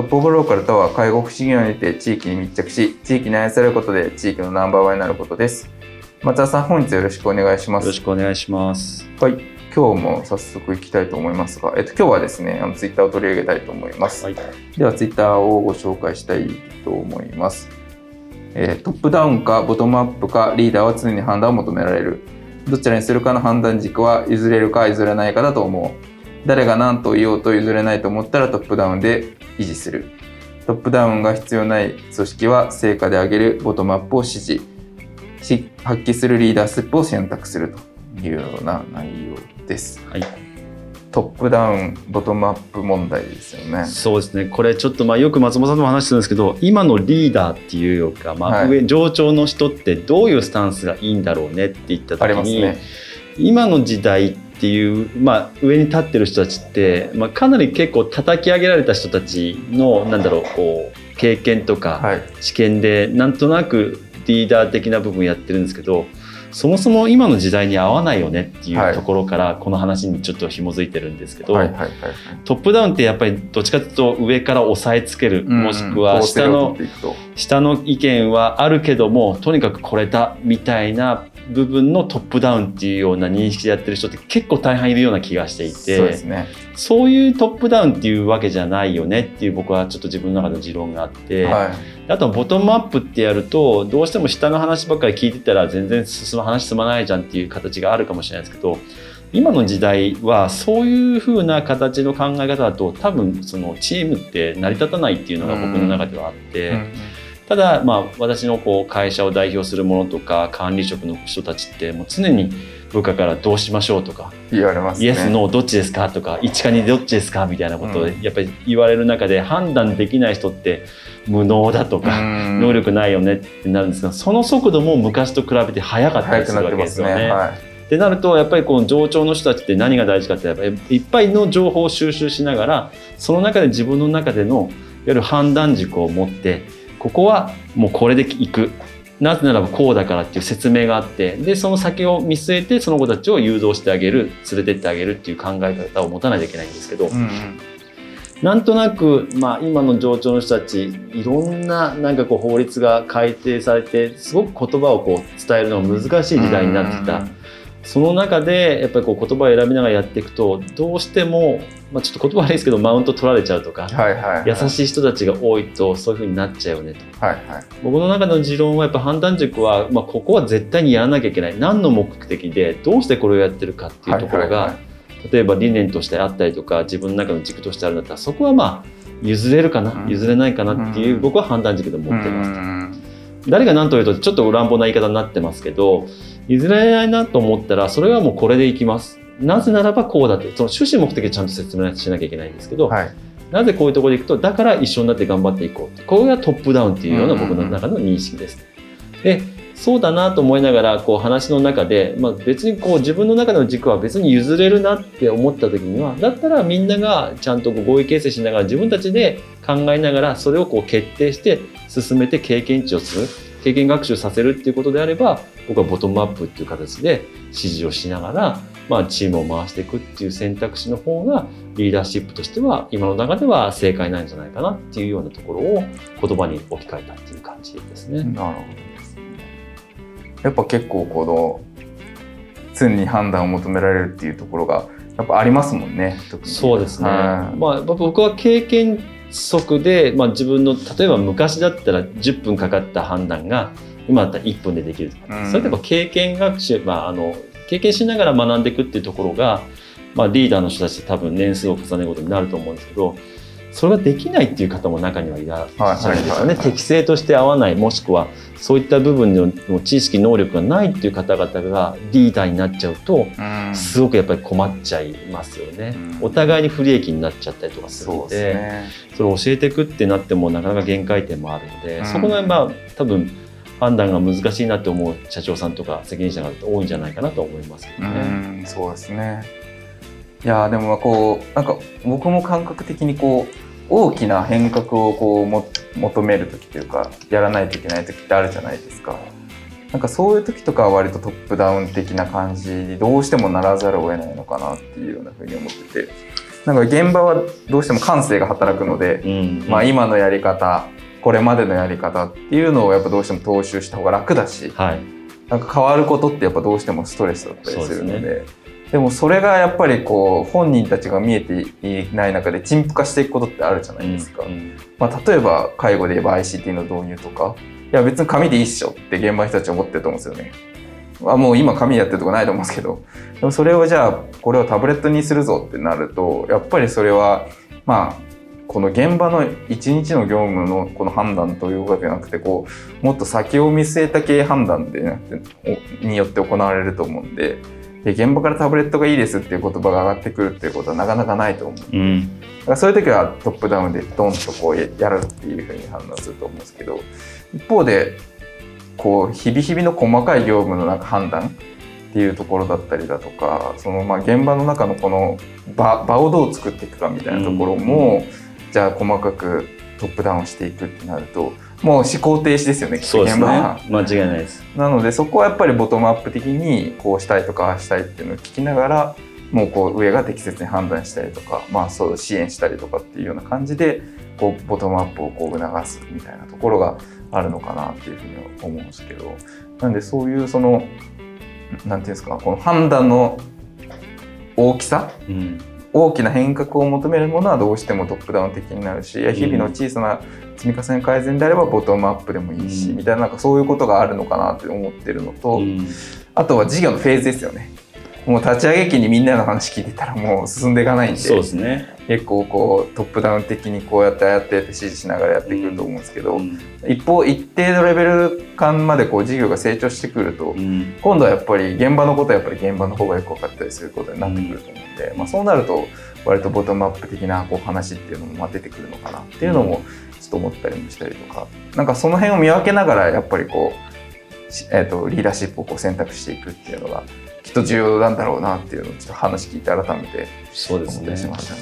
トップオブローカルとは介護福祉業にて地域に密着し地域に愛されることで地域のナンバーワンになることです。松田さん本日よろしくお願いします。よろしくお願いします。はい。今日も早速いきたいと思いますが、えっと、今日はですねあのツイッターを取り上げたいと思います、はい。ではツイッターをご紹介したいと思います、えートップダウンかボトムアップかリーダーは常に判断を求められる。どちらにするかの判断軸は譲れるか譲れないかだと思う。誰が何と言おうと譲れないと思ったらトップダウンで維持する。トップダウンが必要ない組織は成果で上げるボトムアップを支持。し発揮するリーダーシップを選択するというような内容です。はい。トップダウンボトムアップ問題ですよね。そうですね。これちょっとまあよく松本さんとも話してるんですけど今のリーダーっていうか、まあはい。上上長の人ってどういうスタンスがいいんだろうねって言った時に、ね。今の時代っていう、まあ、上に立ってる人たちって、まあ、かなり結構叩き上げられた人たちのなんだろうこう経験とかはい。知見でなんとなくリーダー的な部分やってるんですけどそもそも今の時代に合わないよねってはい。いうところからこの話にちょっと紐づいてるんですけど、トップダウンってやっぱりどっちかというと上から押さえつける、うん。もしくは下の下の意見はあるけどもとにかくこれだみたいな部分のトップダウンっていうような認識でやってる人って結構大半いるような気がしていてそうですねそういうトップダウンっていうわけじゃないよねっていう僕はちょっと自分の中で持論があって、はいあとはボトムアップってやるとどうしても下の話ばっかり聞いてたら全然進む話進まないじゃんっていう形があるかもしれないですけど今の時代はそういう風な形の考え方だと多分そのチームって成り立たないっていうのが僕の中ではあって。うんただ、まあ、私のこう会社を代表するものとか管理職の人たちってもう常に部下からどうしましょうとか、言われますね。イエス、ノーどっちですかとか1か2どっちですかみたいなことをうん。やっぱり言われる中で判断できない人って無能だとか、うん。能力ないよねってなるんですがその速度も昔と比べて速かったりするわけですすよね。ね。はってなるとやっぱりこの上長の人たちって何が大事かってやっぱりいっぱいの情報を収集しながらその中で自分の中でのいわゆる判断軸を持ってここはもうこれでいく。なぜならばこうだからっていう説明があってでその先を見据えてその子たちを誘導してあげる連れてってあげるっていう考え方を持たないといけないんですけど、いうんうん。なんとなく、まあ、今の上長の人たちいろんななんかこう法律が改定されてすごく言葉をこう伝えるのが難しい時代になってきた。うんその中でやっぱりこう言葉を選びながらやっていくとどうしても、まあ、ちょっと言葉悪いですけどマウント取られちゃうとか、はいはいはい。優しい人たちが多いとそういう風になっちゃうよねと。はいはい。僕の中の持論はやっぱ判断軸は、まあ、ここは絶対にやらなきゃいけない。何の目的でどうしてこれをやってるかっていうところが、はいはい例えば理念としてあったりとか自分の中の軸としてあるんだったらそこはまあ譲れるかな、うん。譲れないかなっていう、うん。僕は判断軸で持ってます。うん誰が何と言うとちょっと乱暴な言い方になってますけど譲れないなと思ったらそれはもうこれでいきます。なぜならばこうだってその趣旨目的でちゃんと説明しなきゃいけないんですけど、はい。なぜこういうところでいくとだから一緒になって頑張っていこうこれがトップダウンっていうような僕の中の認識です。でそうだなと思いながらこう話の中で、まあ、別にこう自分の中の軸は別に譲れるなって思った時にはだったらみんながちゃんと合意形成しながら自分たちで考えながらそれをこう決定して進めて経験値をする経験学習させるっていうことであれば僕はボトムアップっていう形で指示をしながら、まあ、チームを回していくっていう選択肢の方がリーダーシップとしては今の中では正解なんじゃないかなっていうようなところを言葉に置き換えたっていう感じですね。なるほどやっぱ結構この常に判断を求められるっていうところがやっぱありますもんね特に。そうですね、はい。まあ、僕は経験速で、まあ、自分の例えば昔だったら10分かかった判断が今だったら1分でできるとか、うん。それってやっぱ経験学習、まあ、あの経験しながら学んでいくっていうところが、まあ、リーダーの人たち多分年数を重ねることになると思うんですけどそれができないっていう方も中にはいらっしゃるんですよね適正として合わないもしくはそういった部分の知識能力がないっていう方々がリーダーになっちゃうとうんすごくやっぱり困っちゃいますよね、うんお互いに不利益になっちゃったりとかするのでね。それを教えていくってなってもなかなか限界点もあるので、うんそこがまあ多分判断が難しいなって思う社長さんとか責任者が多いんじゃないかなと思いますけどうね。ん、そうですね。いやーでもこうなんか僕も感覚的にこう大きな変革をこうも求める時というかやらないといけない時ってあるじゃないですか。なんかそういう時とかは割とトップダウン的な感じにどうしてもならざるを得ないのかなっていうようなふうに思ってて。なんか現場はどうしても感性が働くので、うんまあ、今のやり方これまでのやり方っていうのをやっぱどうしても踏襲した方が楽だしはい、なんか変わることってやっぱどうしてもストレスだったりするのでででもそれがやっぱりこう本人たちが見えていない中で陳腐化していくことってあるじゃないですか、うん。まあ、例えば介護で言えば ICT の導入とか。いや別に紙でいいっしょって現場の人たちは思ってると思うんですよね。まあ、もう今紙やってるとこないと思うんですけど。でもそれをじゃあこれをタブレットにするぞってなるとやっぱりそれはまあこの現場の一日の業務のこの判断というわけじゃなくてこうもっと先を見据えた系判断でによって行われると思うんでで現場からタブレットがいいですっていう言葉が上がってくるっていうことはなかなかないと思う。うん。だからそういう時はトップダウンでドンとこうややるっていうふうに判断すると思うんですけど一方でこう日々日々の細かい業務のなんか判断っていうところだったりだとかそのまあ現場の中のこの場場をどう作っていくかみたいなところも、じゃあ細かくトップダウンしていくってなるともう思考停止ですよねそうですね。間違いないです。なのでそこはやっぱりボトムアップ的にこうしたいとかああしたいっていうのを聞きながらもうこう上が適切に判断したりとか、まあ、そう支援したりとかっていうような感じでこうボトムアップをこう促すみたいなところがあるのかなっていうふうには思うんですけどなんでそういうそのなんていうんですかこの判断の大きさうん大きな変革を求めるものはどうしてもトップダウン的になるし日々の小さな積み重ね改善であればボトムアップでもいいし、うん。みたいななんかそういうことがあるのかなって思ってるのと、うん。あとは事業のフェーズですよね。もう立ち上げ期にみんなの話聞いてたらもう進んでいかないんでそうですね。結構こうトップダウン的にこうやってああやってって指示しながらやってくると思うんですけど、うん。一方一定のレベル感までこう事業が成長してくると、うん。今度はやっぱり現場のことはやっぱり現場の方がよく分かったりすることになってくると思うんで、まあ、そうなると割とボトムアップ的なこう話っていうのもまあ出てくるのかなっていうのもちょっと思ったりもしたりとかなんかその辺を見分けながらやっぱりこう、しえー、とリーダーシップをこう選択していくっていうのがきっと重要なんだろうなっていうのをちょっと話聞いて改めてそうですね。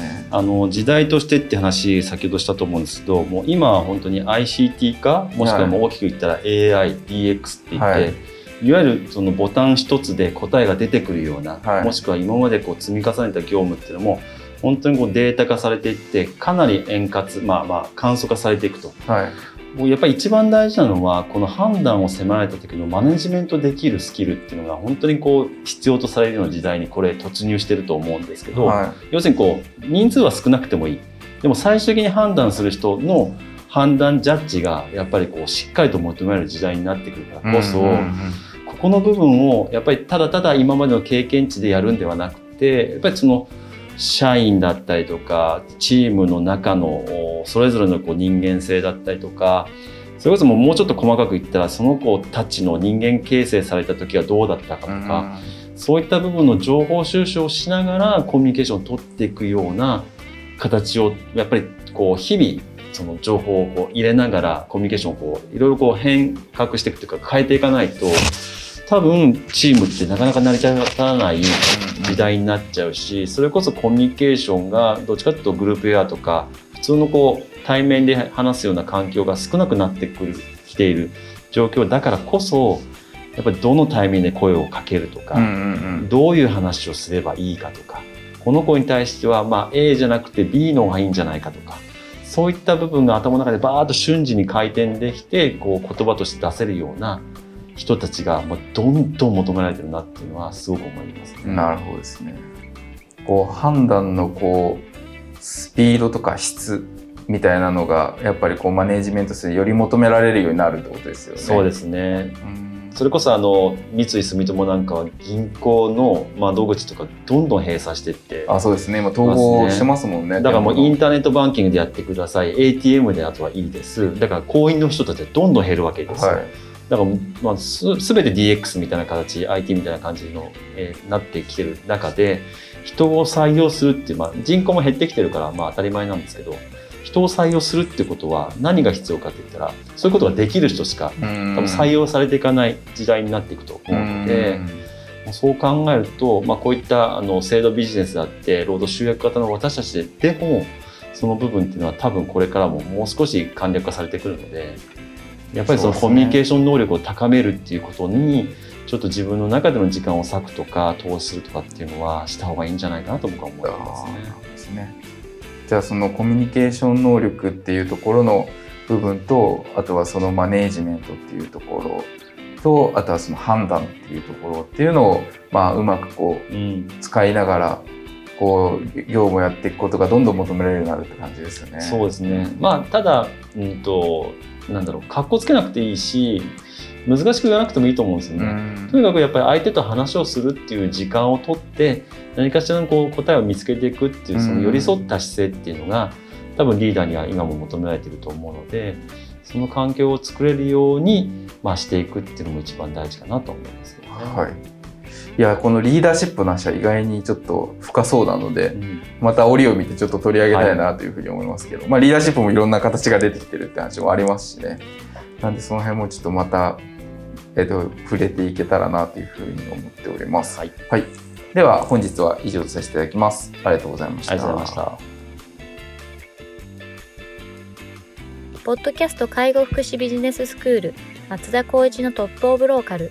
ね。あの時代としてって話先ほどしたと思うんですけどもう今は本当に ICT 化もしくはもう大きく言ったら AIDX って言って、はい。い、わゆるそのボタン一つで答えが出てくるような、はい。もしくは今までこう積み重ねた業務っていうのも本当にこうデータ化されていってかなり円滑まあまあ簡素化されていくと。はいもうやっぱり一番大事なのはこの判断を迫られた時のマネジメントできるスキルっていうのが本当にこう必要とされるような時代にこれ突入してると思うんですけど、は要するにこう人数は少なくてもいい。でも最終的に判断する人の判断ジャッジがやっぱりこうしっかりと求められる時代になってくるからいこそ、うんうんうん。ここの部分をやっぱりただただ今までの経験値でやるんではなくてやっぱりその社員だったりとかチームの中のおそれぞれのこう人間性だったりとかそれこそもうちょっと細かく言ったらその子たちの人間形成された時はどうだったかとか、そういった部分の情報収集をしながらコミュニケーションを取っていくような形をやっぱりこう日々その情報をこう入れながらコミュニケーションをこういろいろこう変革していくというか変えていかないと多分チームってなかなか成り立たない時代になっちゃうしそれこそコミュニケーションがどっちかというとグループエアとか普通のこう対面で話すような環境が少なくなってくるきている状況だからこそやっぱりどのタイミングで声をかけるとか、どういう話をすればいいかとかこの子に対してはまあ A じゃなくて B の方がいいんじゃないかとかそういった部分が頭の中でバーッと瞬時に回転できてこう言葉として出せるような人たちがもうどんどん求められてるなっていうのはすごく思いますね。なるほどですね。こう判断のこうスピードとか質みたいなのがやっぱりこうマネージメントするより求められるようになるってことですよね。そうですね。うん。それこそあの三井住友なんかは銀行の窓口とかどんどん閉鎖していって。あそうですね。今統合してますもんね。だからもうインタターネットバンキングでやってください。ATM であとはいいです。だから行員の人たちはどんどん減るわけですよ、はいだから、まあ、す全て DX みたいな形 IT みたいな感じの、えーなってきてる中で人を採用するっていう、まあ、人口も減ってきてるから、まあ、当たり前なんですけど人を採用するってことは何が必要かって言ったらそういうことができる人しか多多分採用されていかない時代になっていくと思うので、まあそう考えると、まあ、こういったあの制度ビジネスだって労働集約型の私たちででもその部分っていうのは多分これからももう少し簡略化されてくるのでやっぱりそのコミュニケーション能力を高めるっていうことにちょっと自分の中での時間を割くとか投資するとかっていうのはした方がいいんじゃないかなと僕は思いますね。ですね。じゃあそのコミュニケーション能力っていうところの部分とあとはそのマネージメントっていうところとあとはその判断っていうところっていうのをまあうまくこうん、う使いながらこう業務をやっていくことがどんどん求められるようになるって感じですよね。そうですね。まあただうんとなんだろう格好つけなくていいし難しく言わなくてもいいと思うんですようね。んとにかくやっぱり相手と話をするっていう時間をとって何かしらのこう答えを見つけていくっていうその寄り添った姿勢っていうのが多分リーダーには今も求められていると思うのでその環境を作れるように、まあ、していくっていうのも一番大事かなと思いますね。はい。いやこのリーダーシップの話は意外にちょっと深そうなので、うんまた折を見てちょっと取り上げたいなというふうに思いますけど、まあリーダーシップもいろんな形が出てきてるって話もありますしね。なんでその辺もちょっとまた、えっと、触れていけたらなというふうに思っております。はい、はい。では本日は以上とさせていただきます。ありがとうございました。ありがとうございました。ポッドキャスト介護福祉ビジネススクール松田光一のトップオブローカル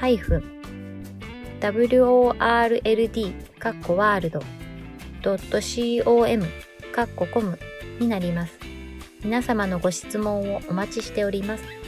World かっこワールド .com かっこコムになります。皆様のご質問をお待ちしております。